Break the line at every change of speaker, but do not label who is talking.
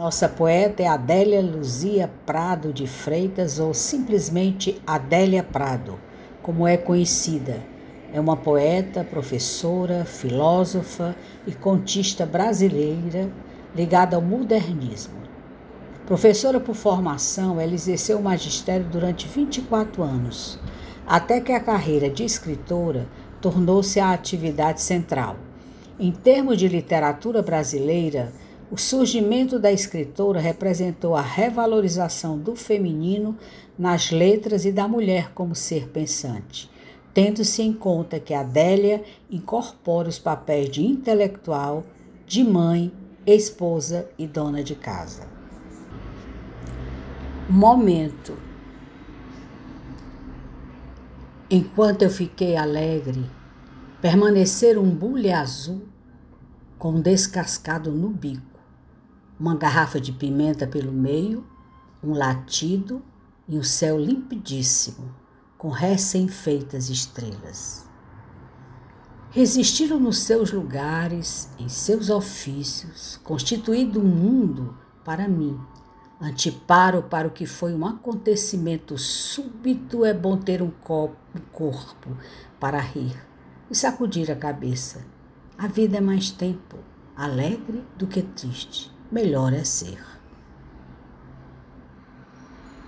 Nossa poeta é Adélia Luzia Prado de Freitas ou simplesmente Adélia Prado, como é conhecida. É uma poeta, professora, filósofa e contista brasileira ligada ao modernismo. Professora por formação, ela exerceu o magistério durante 24 anos, até que a carreira de escritora tornou-se a atividade central. Em termos de literatura brasileira, o surgimento da escritora representou a revalorização do feminino nas letras e da mulher como ser pensante, tendo-se em conta que Adélia incorpora os papéis de intelectual, de mãe, esposa e dona de casa. Momento. Enquanto eu fiquei alegre, permanecer um bule azul com descascado no bico uma garrafa de pimenta pelo meio, um latido e um céu limpidíssimo, com recém-feitas estrelas. Resistiram nos seus lugares, em seus ofícios, constituído um mundo para mim. Antiparo para o que foi um acontecimento súbito é bom ter um, copo, um corpo para rir e sacudir a cabeça. A vida é mais tempo, alegre do que triste melhor é ser.